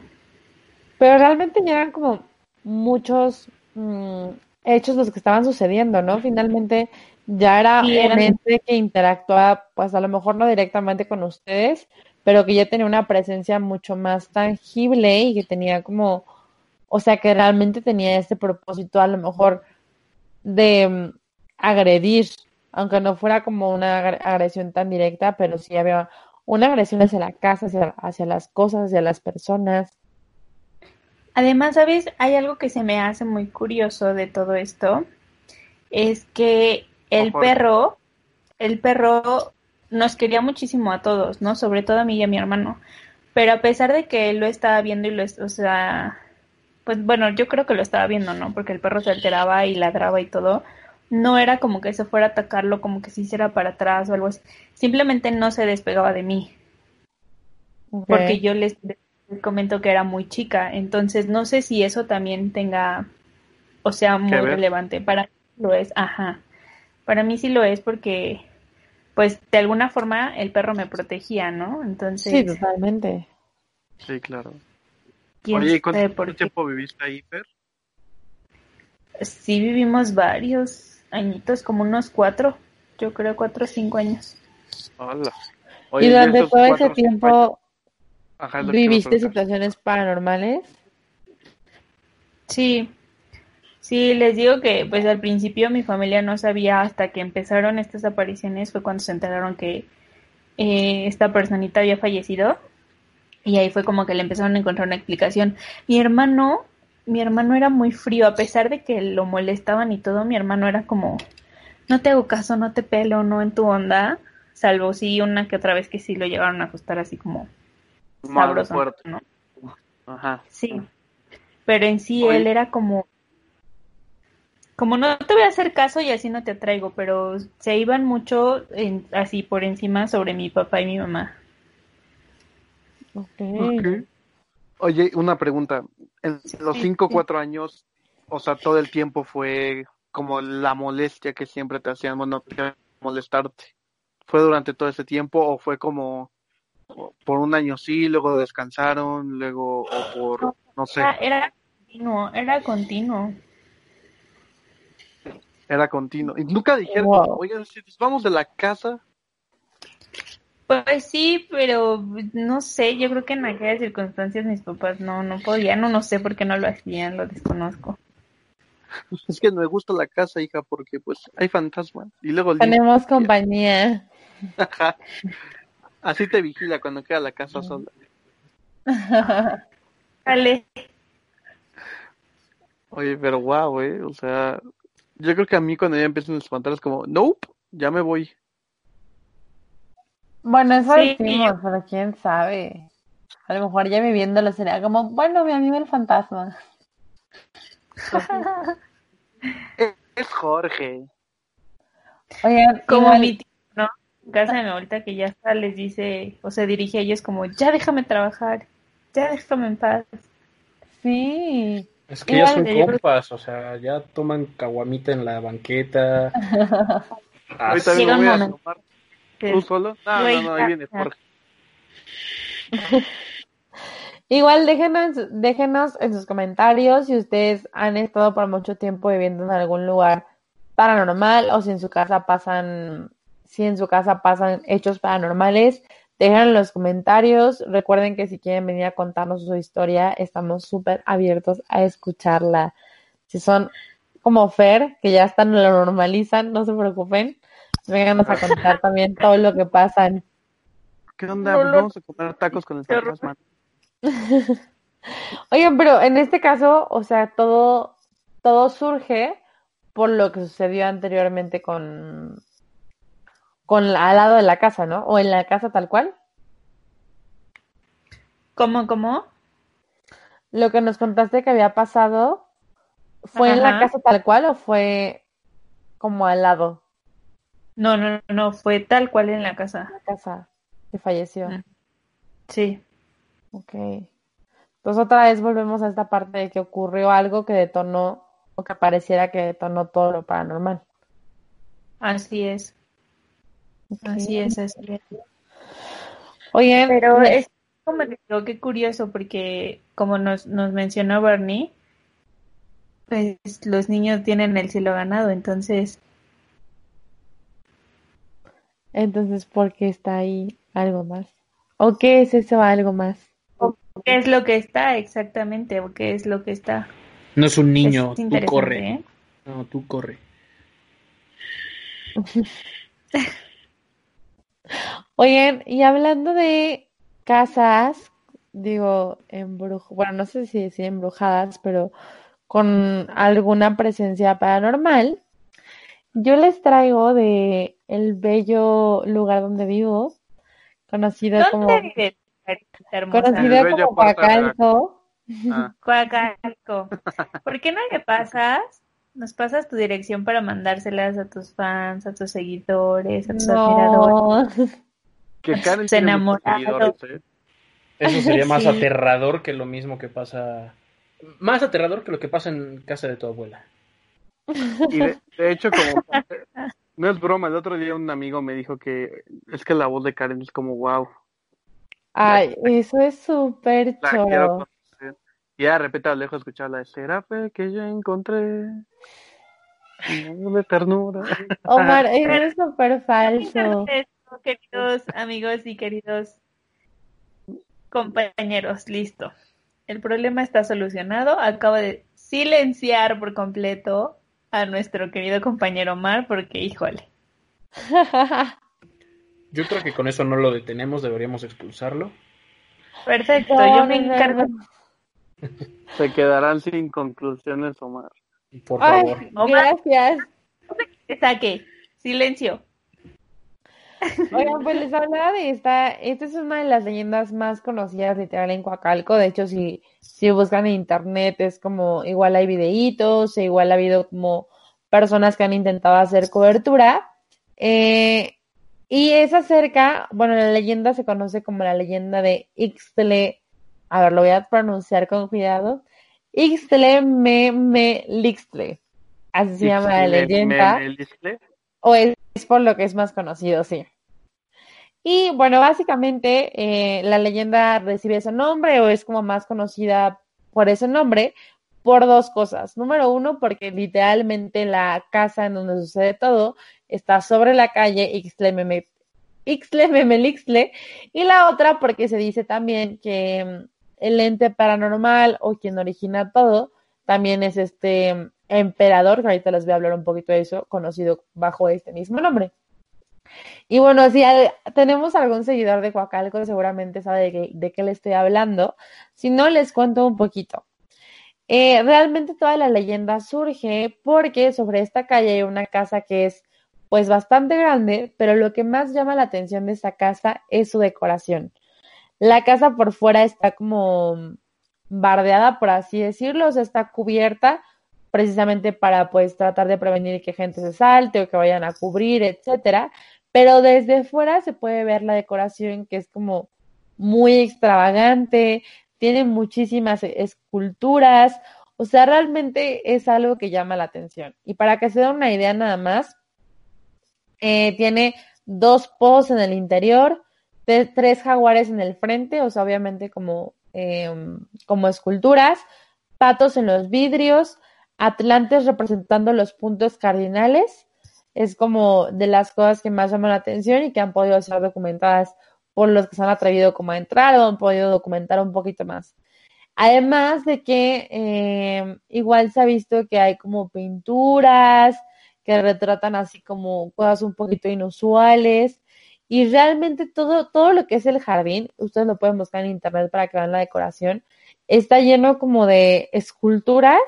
Speaker 6: Pero realmente eran como muchos mm, hechos los que estaban sucediendo, ¿no? Finalmente ya era un ente que interactuaba, pues a lo mejor no directamente con ustedes, pero que ya tenía una presencia mucho más tangible y que tenía como o sea, que realmente tenía este propósito a lo mejor de mm, agredir, aunque no fuera como una agresión tan directa, pero sí había una agresión hacia la casa, hacia, las cosas, hacia las personas.
Speaker 5: Además, ¿sabes? Hay algo que se me hace muy curioso de todo esto. Es que el perro, el perro nos quería muchísimo a todos, ¿no? Sobre todo a mí y a mi hermano. Pero a pesar de que él lo estaba viendo y lo, o sea, pues bueno, yo creo que lo estaba viendo, ¿no? Porque el perro se alteraba y ladraba y todo. No era como que se fuera a atacarlo, como que se hiciera para atrás o algo así. Simplemente no se despegaba de mí. Porque yo les, comento que era muy chica. Entonces no sé si eso también tenga, o sea, muy relevante. Para mí lo es, ajá. Para mí sí lo es porque, pues de alguna forma el perro me protegía, ¿no? Entonces.
Speaker 6: Sí, totalmente.
Speaker 4: Sí, claro. Oye, cuánto tiempo viviste ahí, Per?
Speaker 5: Sí, vivimos varios añitos, como unos cuatro, yo creo cuatro o cinco años.
Speaker 6: Hola. y durante todo ese tiempo viviste situaciones paranormales.
Speaker 5: Sí, sí, les digo que pues al principio mi familia no sabía hasta que empezaron estas apariciones, fue cuando se enteraron que eh, esta personita había fallecido y ahí fue como que le empezaron a encontrar una explicación. Mi hermano, mi hermano era muy frío, a pesar de que lo molestaban y todo, mi hermano era como, no te hago caso, no te pelo, no en tu onda, salvo sí una que otra vez que sí lo llegaron a ajustar así como sabroso, ¿no? Ajá. Sí. Pero en sí él era como como no te voy a hacer caso y así no te atraigo, pero se iban mucho en, así por encima sobre mi papá y mi mamá.
Speaker 4: Oye, una pregunta. En los cinco o cuatro años, o sea, todo el tiempo fue como la molestia que siempre te hacían bueno, molestarte. ¿Fue durante todo ese tiempo o fue como por un año sí, luego descansaron, luego o por, no sé?
Speaker 5: Era, continuo, era continuo.
Speaker 4: Era continuo. Y nunca dijeron, oigan, si nos vamos de la casa,
Speaker 5: pues sí, pero no sé, yo creo que en aquellas circunstancias mis papás no, no podían, no, no sé por qué no lo hacían, lo desconozco.
Speaker 4: Es que no me gusta la casa, hija, porque pues hay fantasmas. Y luego
Speaker 6: tenemos compañía.
Speaker 4: Así te vigila cuando queda la casa sola.
Speaker 5: Dale.
Speaker 4: Oye, pero wow, eh, o sea, yo creo que a mí cuando ya empiezan a espantar es como, nope, ya me voy.
Speaker 6: Bueno, eso decimos, pero quién sabe. A lo mejor ya viviéndolo sería como, bueno, mi amigo el fantasma.
Speaker 4: es Jorge.
Speaker 5: Oigan, como mi tío, mi abuelita que ya está, les dice, o se dirige a ellos como, ya déjame trabajar, ya déjame en paz.
Speaker 6: Sí.
Speaker 2: Es que ya son compas, o sea, ya toman caguamita en la banqueta.
Speaker 4: Ahorita me voy a tomar ¿Tú solo? No, no, no, ahí viene Jorge.
Speaker 6: Igual déjenos, déjenos en sus comentarios si ustedes han estado por mucho tiempo viviendo en algún lugar paranormal o si en su casa pasan, si en su casa pasan hechos paranormales. Déjenlo en los comentarios. Recuerden que si quieren venir a contarnos su historia, estamos súper abiertos a escucharla. Si son como Fer, que ya están, lo normalizan, no se preocupen. Vénganos a contar también todo lo que pasan.
Speaker 4: ¿Qué onda? Vamos a comer tacos con el fantasma.
Speaker 6: Oigan, pero en este caso, o sea, todo, todo surge por lo que sucedió anteriormente con, con al lado de la casa, ¿no? O en la casa tal cual.
Speaker 5: ¿Cómo, cómo?
Speaker 6: Lo que nos contaste que había pasado ¿Fue en la casa tal cual o fue como al lado
Speaker 5: No, no, no, fue tal cual en la casa.
Speaker 6: de la casa que falleció?
Speaker 5: Mm. Sí.
Speaker 6: Ok. Entonces otra vez volvemos a esta parte de que ocurrió algo que detonó o que pareciera que detonó todo lo paranormal.
Speaker 5: Así es, así es, así es.
Speaker 6: Oye,
Speaker 5: Pero es como digo, qué curioso, porque como nos, nos mencionó Bernie, pues los niños tienen el cielo ganado, entonces,
Speaker 6: entonces, ¿por qué está ahí algo más? ¿O qué es eso algo más?
Speaker 5: ¿qué es lo que está exactamente? ¿O qué es lo que está?
Speaker 2: No es un niño,
Speaker 5: es
Speaker 2: tú corre.
Speaker 5: ¿eh?
Speaker 2: No, tú corre.
Speaker 6: Oigan, y hablando de casas, digo, embruj bueno, no sé si decir embrujadas, pero con alguna presencia paranormal, yo les traigo de el bello lugar donde vivo, conocido como,
Speaker 5: ¿Dónde vives, carita hermosa?
Speaker 6: conocido como Coacalco.
Speaker 4: Ah,
Speaker 5: Coacalco. ¿Por qué no le pasas? Nos pasas tu dirección para mandárselas a tus fans, a tus seguidores, a tus admiradores.
Speaker 4: Que Karen
Speaker 5: Se
Speaker 4: seguidores, ¿eh?
Speaker 2: Eso sería más
Speaker 6: Sí.
Speaker 2: aterrador que lo mismo que pasa. Más aterrador que lo que pasa en casa de tu abuela.
Speaker 4: Y de, de hecho, como no es broma, el otro día un amigo me dijo que es que la voz de Karen es como wow,
Speaker 6: ay, eso es súper
Speaker 4: la
Speaker 6: choro.
Speaker 4: Y de repente a lejos escucharla, será fe que yo encontré de ternura.
Speaker 6: Omar, eso es súper falso.
Speaker 5: Queridos amigos y queridos compañeros, listo. El problema está solucionado. Acabo de silenciar por completo a nuestro querido compañero Omar porque, híjole,
Speaker 2: Yo creo que con eso no lo detenemos, deberíamos expulsarlo.
Speaker 5: perfecto,
Speaker 6: No,
Speaker 5: yo me
Speaker 6: no, no,
Speaker 5: encargo.
Speaker 6: no.
Speaker 4: Se quedarán sin conclusiones, Omar.
Speaker 2: Por
Speaker 6: Ay,
Speaker 2: favor.
Speaker 5: Omar.
Speaker 6: gracias.
Speaker 5: que saque. Silencio.
Speaker 6: Oigan, pues les hablaba de esta, esta es una de las leyendas más conocidas literal en Coacalco, de hecho si, si buscan en internet es como, igual hay videitos, e igual ha habido como personas que han intentado hacer cobertura, eh, y es acerca, bueno, la leyenda se conoce como la leyenda de Ixtle, a ver, lo voy a pronunciar con cuidado, Ixtle me Lixtle, así se llama la
Speaker 4: Me-
Speaker 6: leyenda.
Speaker 4: me- me.
Speaker 6: O es, es por lo que es más conocido, sí. Y bueno, básicamente eh, la leyenda recibe ese nombre o es como más conocida por ese nombre por dos cosas. Número uno, porque literalmente la casa en donde sucede todo está sobre la calle Ixtlememe- Ixtlememelixtle y la otra porque se dice también que mm, el ente paranormal o quien origina todo también es este mm, emperador, que ahorita les voy a hablar un poquito de eso, conocido bajo este mismo nombre. Y bueno, si tenemos algún seguidor de Coacalco, seguramente sabe de qué, de qué le estoy hablando. Si no, les cuento un poquito. Eh, realmente toda la leyenda surge porque sobre esta calle hay una casa que es pues bastante grande, pero lo que más llama la atención de esta casa es su decoración. La casa por fuera está como bardeada, por así decirlo, o sea, está cubierta precisamente para pues tratar de prevenir que gente se salte o que vayan a cubrir, etcétera. Pero desde fuera se puede ver la decoración que es como muy extravagante, tiene muchísimas e- esculturas, o sea, realmente es algo que llama la atención. Y para que se den una idea nada más, eh, tiene dos pozos en el interior, tres jaguares en el frente, o sea, obviamente como, em, como esculturas, patos en los vidrios, atlantes representando los puntos cardinales. Es como de las cosas que más llaman la atención y que han podido ser documentadas por los que se han atrevido como a entrar o han podido documentar un poquito más. Además de que eh, igual se ha visto que hay como pinturas que retratan así como cosas un poquito inusuales y realmente todo, todo lo que es el jardín, ustedes lo pueden buscar en internet para que vean la decoración, está lleno como de esculturas,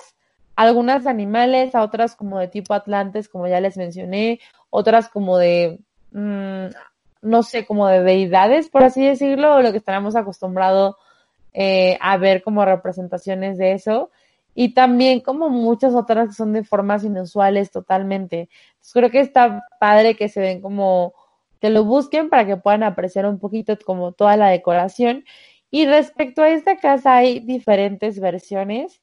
Speaker 6: algunas animales, a otras como de tipo atlantes, como ya les mencioné, otras como de, mm, no sé, como de deidades, por así decirlo, o lo que estaremos acostumbrados eh, a ver como representaciones de eso. y también como muchas otras que son de formas inusuales totalmente. creo que está padre que se ven como que lo busquen para que puedan apreciar un poquito como toda la decoración. Y respecto a esta casa hay diferentes versiones.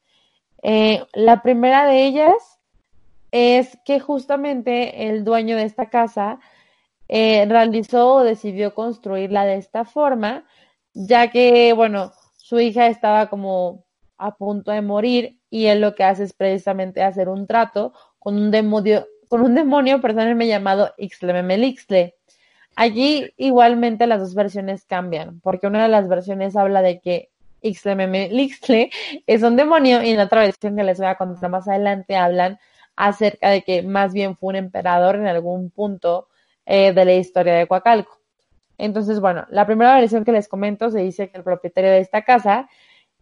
Speaker 6: Eh, la primera de ellas es que justamente el dueño de esta casa eh, realizó o decidió construirla de esta forma, ya que, bueno, su hija estaba como a punto de morir y él lo que hace es precisamente hacer un trato con un demonio, con un demonio, perdónenme, llamado Ixtlememelixtle. Allí igualmente las dos versiones cambian, porque una de las versiones habla de que Ixtlememelixtle es un demonio y en la otra versión que les voy a contar más adelante hablan acerca de que más bien fue un emperador en algún punto eh, de la historia de Coacalco. Entonces, bueno, la primera versión que les comento se dice que el propietario de esta casa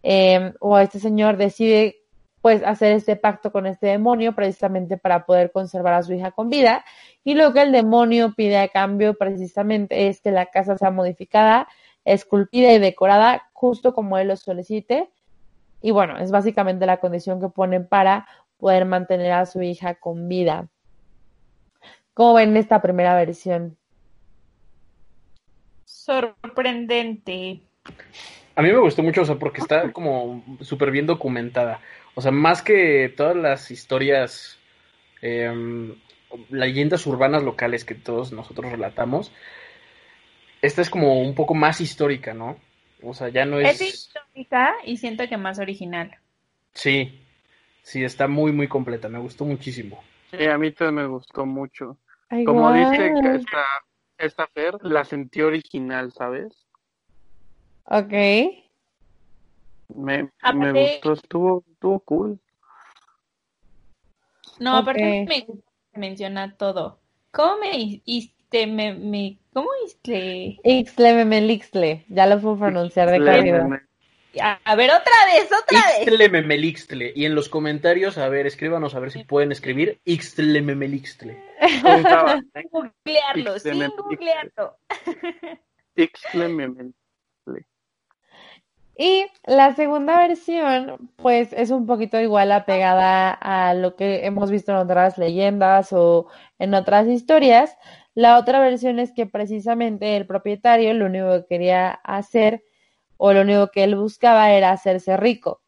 Speaker 6: eh, o este señor decide pues hacer este pacto con este demonio precisamente para poder conservar a su hija con vida. Y lo que el demonio pide a cambio precisamente es que la casa sea modificada, esculpida y decorada justo como él lo solicite. Y bueno, es básicamente la condición que ponen para poder mantener a su hija con vida. ¿Cómo ven esta primera versión?
Speaker 5: Sorprendente.
Speaker 2: A mí me gustó mucho, o sea, porque está como súper bien documentada. O sea, más que todas las historias, eh, leyendas urbanas locales que todos nosotros relatamos, esta es como un poco más histórica, ¿no? O sea, ya no es...
Speaker 5: Es histórica y siento que más original.
Speaker 2: Sí, sí, está muy, muy completa, me gustó muchísimo.
Speaker 4: Sí, a mí también me gustó mucho. Como dice esta, esta Fer, la sentí original, ¿sabes?
Speaker 6: Ok.
Speaker 4: Me, me gustó, estuvo, estuvo cool.
Speaker 5: No, aparte me menciona todo. ¿Cómo me me, cómo?
Speaker 6: Ixtle, me, ya lo puedo pronunciar de calidad.
Speaker 5: A, ver, otra vez, otra
Speaker 2: vez. Memelixtle. Y en los comentarios, a ver, escríbanos a ver si pueden escribir Ixtle Memelixtle.
Speaker 5: sin googlearlo, sin googlearlo.
Speaker 4: Ixtle Memelixtle.
Speaker 6: Y la segunda versión, pues es un poquito igual apegada a lo que hemos visto en otras leyendas o en otras historias. La otra versión es que precisamente el propietario lo único que quería hacer o lo único que él buscaba era hacerse rico.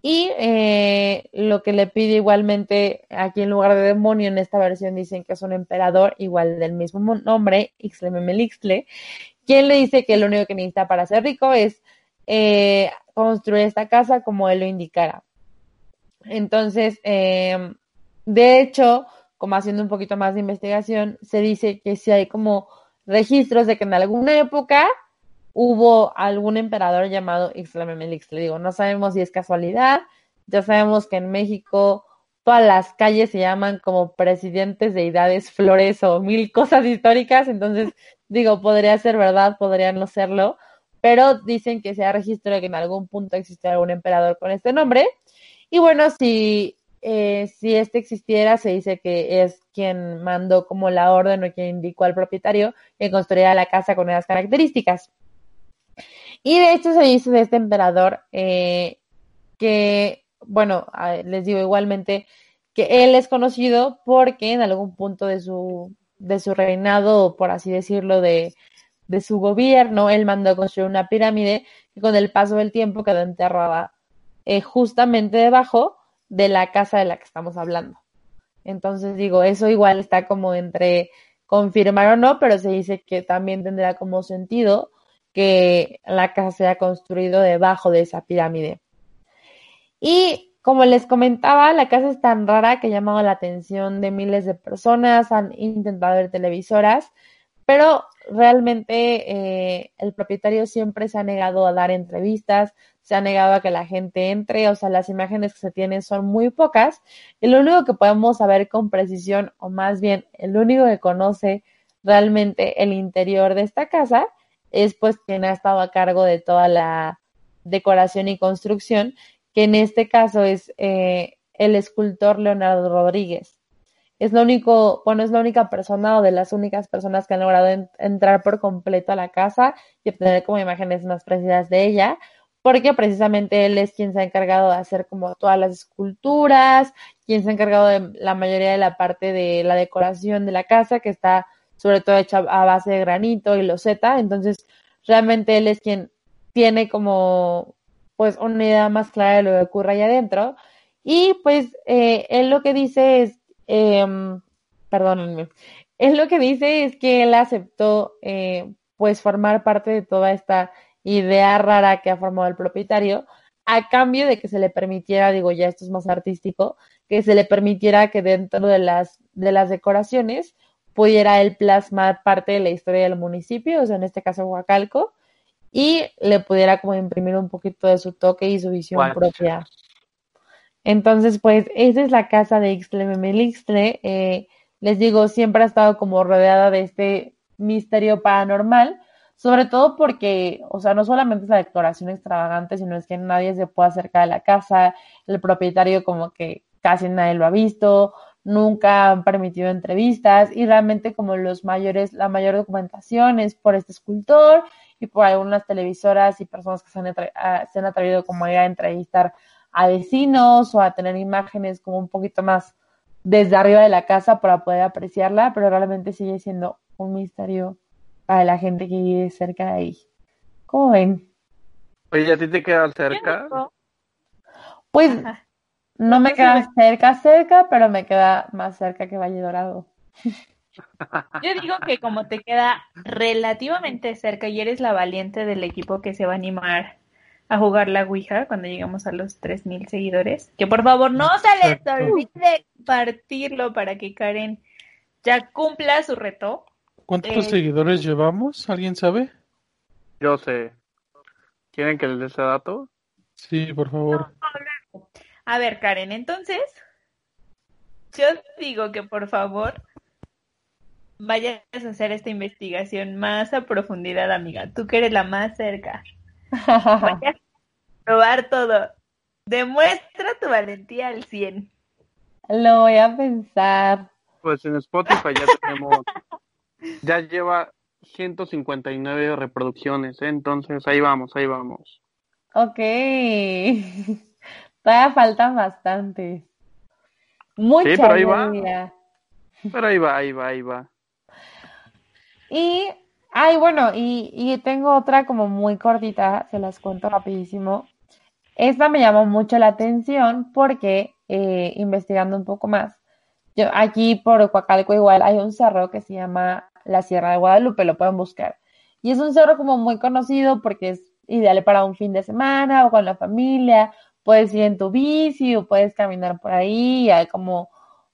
Speaker 6: Y eh, lo que le pide igualmente aquí en lugar de demonio en esta versión dicen que es un emperador igual del mismo nombre, Ixtlememelixtle, quien le dice que lo único que necesita para ser rico es eh, construir esta casa como él lo indicara. Entonces, eh, de hecho, como haciendo un poquito más de investigación, se dice que si hay como registros de que en alguna época hubo algún emperador llamado Ixtlamemelix. Le digo, no sabemos si es casualidad. Ya sabemos que en México todas las calles se llaman como presidentes, deidades, flores o mil cosas históricas. Entonces, digo, podría ser verdad, podría no serlo pero dicen que se ha registrado que en algún punto existe algún emperador con este nombre. Y bueno, si, eh, si este existiera, se dice que es quien mandó como la orden o quien indicó al propietario que construyera la casa con esas características. Y de hecho se dice de este emperador eh, que, bueno, les digo igualmente que él es conocido porque en algún punto de su, de su reinado, por así decirlo, de, de su gobierno, él mandó construir una pirámide que con el paso del tiempo quedó enterrada eh, justamente debajo de la casa de la que estamos hablando. Entonces digo, eso igual está como entre confirmar o no, pero se dice que también tendrá como sentido que la casa sea construido debajo de esa pirámide. Y como les comentaba, la casa es tan rara que ha llamado la atención de miles de personas, han intentado ver televisoras, pero realmente eh, el propietario siempre se ha negado a dar entrevistas, se ha negado a que la gente entre, o sea, las imágenes que se tienen son muy pocas. Y lo único que podemos saber con precisión, o más bien el único que conoce realmente el interior de esta casa, es pues quien ha estado a cargo de toda la decoración y construcción, que en este caso es eh, el escultor Leonardo Rodríguez es lo único, bueno, es la única persona o de las únicas personas que han logrado entrar por completo a la casa y obtener como imágenes más precisas de ella, porque precisamente él es quien se ha encargado de hacer como todas las esculturas, quien se ha encargado de la mayoría de la parte de la decoración de la casa, que está sobre todo hecha a base de granito y loseta, entonces realmente él es quien tiene como pues una idea más clara de lo que ocurre ahí adentro. Y pues eh, él lo que dice es, eh, perdónenme, él lo que dice es que él aceptó eh, pues formar parte de toda esta idea rara que ha formado el propietario a cambio de que se le permitiera, digo ya esto es más artístico, que se le permitiera que dentro de las, de las decoraciones pudiera él plasmar parte de la historia del municipio, o sea, en este caso Huacalco, y le pudiera como imprimir un poquito de su toque y su visión propia. Entonces, pues, esa es la casa de Ixtle Memelixtle. Eh, les digo, siempre ha estado como rodeada de este misterio paranormal, sobre todo porque, o sea, no solamente es la decoración extravagante, sino es que nadie se puede acercar a la casa, el propietario como que casi nadie lo ha visto, nunca han permitido entrevistas y realmente como los mayores, la mayor documentación es por este escultor y por algunas televisoras y personas que se han, se han atrevido como a entrevistar a vecinos o a tener imágenes como un poquito más desde arriba de la casa para poder apreciarla, pero realmente sigue siendo un misterio para la gente que vive cerca de ahí. ¿Cómo ven?
Speaker 4: Oye, ¿a ti te queda cerca?
Speaker 6: Pues no me queda cerca, cerca, pero me queda más cerca que Valle Dorado.
Speaker 5: Yo digo que como te queda relativamente cerca y eres la valiente del equipo que se va a animar a jugar la Ouija cuando llegamos a los 3.000 seguidores, que por favor no se les olvide partirlo para que Karen ya cumpla su reto.
Speaker 3: ¿Cuántos eh, seguidores llevamos? ¿Alguien sabe?
Speaker 4: Yo sé. ¿Quieren que les dé ese dato?
Speaker 3: Sí, por favor.
Speaker 5: a ver, Karen, entonces, yo digo que por favor vayas a hacer esta investigación más a profundidad, amiga. Tú que eres la más cerca. Vayas a probar todo. Demuestra tu valentía al 100.
Speaker 6: Lo voy a pensar.
Speaker 4: Pues en Spotify ya tenemos, ya lleva 159 reproducciones, ¿eh? entonces ahí vamos, ahí vamos.
Speaker 6: Ok, todavía faltan bastantes. Mucha
Speaker 4: sí, pero ahí va. Pero ahí va, ahí va, ahí va.
Speaker 6: Y, ay, bueno, y, y tengo otra como muy cortita, se las cuento rapidísimo. Esta me llamó mucho la atención porque, eh, investigando un poco más, yo, aquí por Coacalco igual hay un cerro que se llama la Sierra de Guadalupe, lo pueden buscar. Y es un cerro como muy conocido porque es ideal para un fin de semana o con la familia. Puedes ir en tu bici o puedes caminar por ahí. Hay como,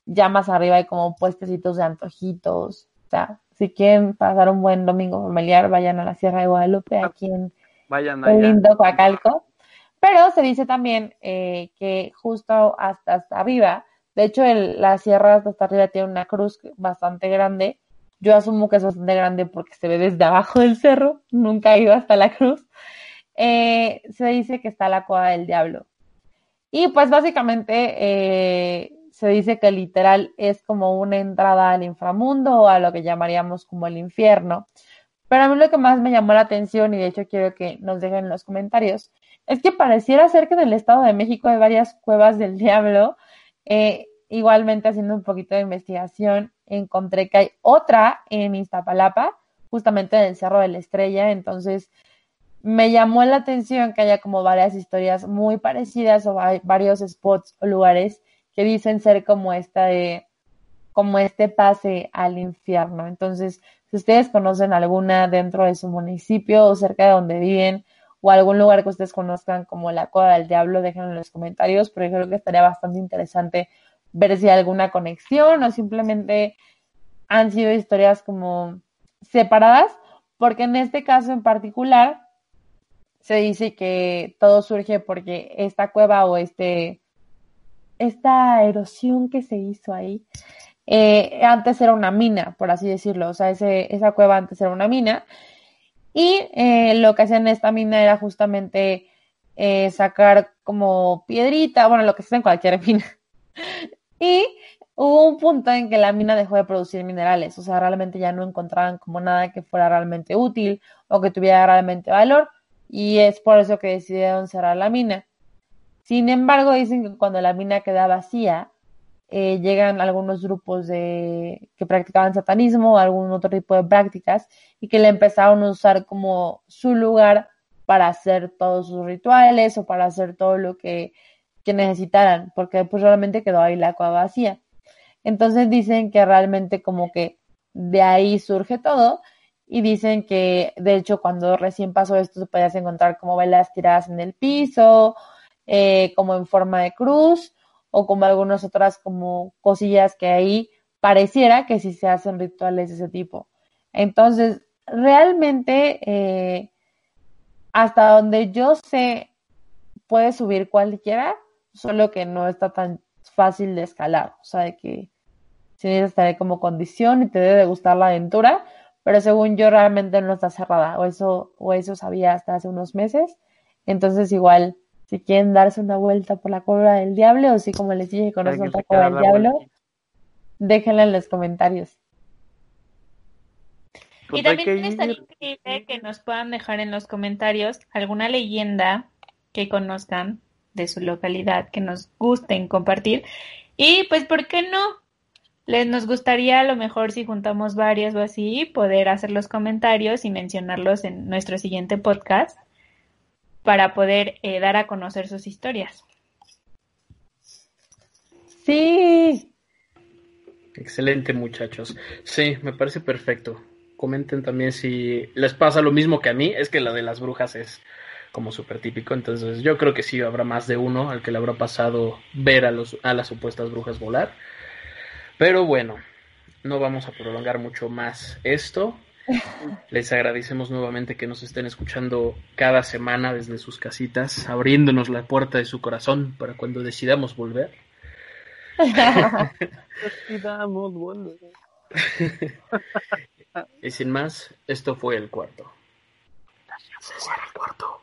Speaker 6: ya más arriba hay como puestecitos de antojitos. O si quieren pasar un buen domingo familiar, vayan a la Sierra de Guadalupe, ah, aquí en
Speaker 4: vayan
Speaker 6: el lindo Coacalco. Pero se dice también eh, que justo hasta, hasta arriba, de hecho el, la sierra hasta arriba tiene una cruz bastante grande. Yo asumo que es bastante grande porque se ve desde abajo del cerro, nunca he ido hasta la cruz. Eh, se dice que está la coda del diablo. Y pues básicamente eh, se dice que literal es como una entrada al inframundo o a lo que llamaríamos como el infierno. Pero a mí lo que más me llamó la atención, y de hecho quiero que nos dejen en los comentarios, es que pareciera ser que en el Estado de México hay varias cuevas del diablo. Eh, igualmente haciendo un poquito de investigación, encontré que hay otra en Iztapalapa, justamente en el Cerro de la Estrella. Entonces, me llamó la atención que haya como varias historias muy parecidas o varios spots o lugares que dicen ser como esta de, como este pase al infierno. Entonces, si ustedes conocen alguna dentro de su municipio o cerca de donde viven, o algún lugar que ustedes conozcan como la Coda del Diablo, déjenlo en los comentarios, porque creo que estaría bastante interesante ver si hay alguna conexión o simplemente han sido historias como separadas, porque en este caso en particular se dice que todo surge porque esta cueva o este esta erosión que se hizo ahí, eh, antes era una mina, por así decirlo, o sea, ese, esa cueva antes era una mina, y eh, lo que hacían en esta mina era justamente eh, sacar como piedrita, bueno, lo que sea en cualquier mina. y hubo un punto en que la mina dejó de producir minerales, o sea, realmente ya no encontraban como nada que fuera realmente útil o que tuviera realmente valor. y es por eso que decidieron cerrar la mina. Sin embargo, dicen que cuando la mina queda vacía, eh, llegan algunos grupos de, que practicaban satanismo o algún otro tipo de prácticas y que le empezaron a usar como su lugar para hacer todos sus rituales o para hacer todo lo que, que necesitaran, porque pues realmente quedó ahí la cueva vacía. Entonces dicen que realmente como que de ahí surge todo y dicen que de hecho cuando recién pasó esto podías encontrar como velas tiradas en el piso, eh, como en forma de cruz o como algunas otras como cosillas que ahí pareciera que sí se hacen rituales de ese tipo. Entonces, realmente, eh, hasta donde yo sé, puede subir cualquiera, solo que no está tan fácil de escalar. O sea, que si necesitas estar como condición y te debe gustar la aventura, pero según yo realmente no está cerrada, o eso, o eso sabía hasta hace unos meses. Entonces igual si quieren darse una vuelta por la cueva del diablo o si como les dije conocen otra cueva del diablo, déjenla en los comentarios.
Speaker 5: y pues también estaría increíble que nos puedan dejar en los comentarios alguna leyenda que conozcan de su localidad, que nos gusten compartir. Y pues, ¿por qué no? Les nos gustaría a lo mejor si juntamos varias o así, poder hacer los comentarios y mencionarlos en nuestro siguiente podcast para poder eh, dar a conocer sus historias.
Speaker 6: Sí.
Speaker 2: Excelente, muchachos. Sí, me parece perfecto. Comenten también si les pasa lo mismo que a mí. Es que la de las brujas es como súper típico. Entonces, yo creo que sí habrá más de uno al que le habrá pasado ver a, los, a las supuestas brujas volar. Pero bueno, no vamos a prolongar mucho más esto. Les agradecemos nuevamente que nos estén escuchando cada semana desde sus casitas, abriéndonos la puerta de su corazón para cuando decidamos volver.
Speaker 4: decidamos volver.
Speaker 2: y sin más, esto fue el cuarto. Gracias, el cuarto.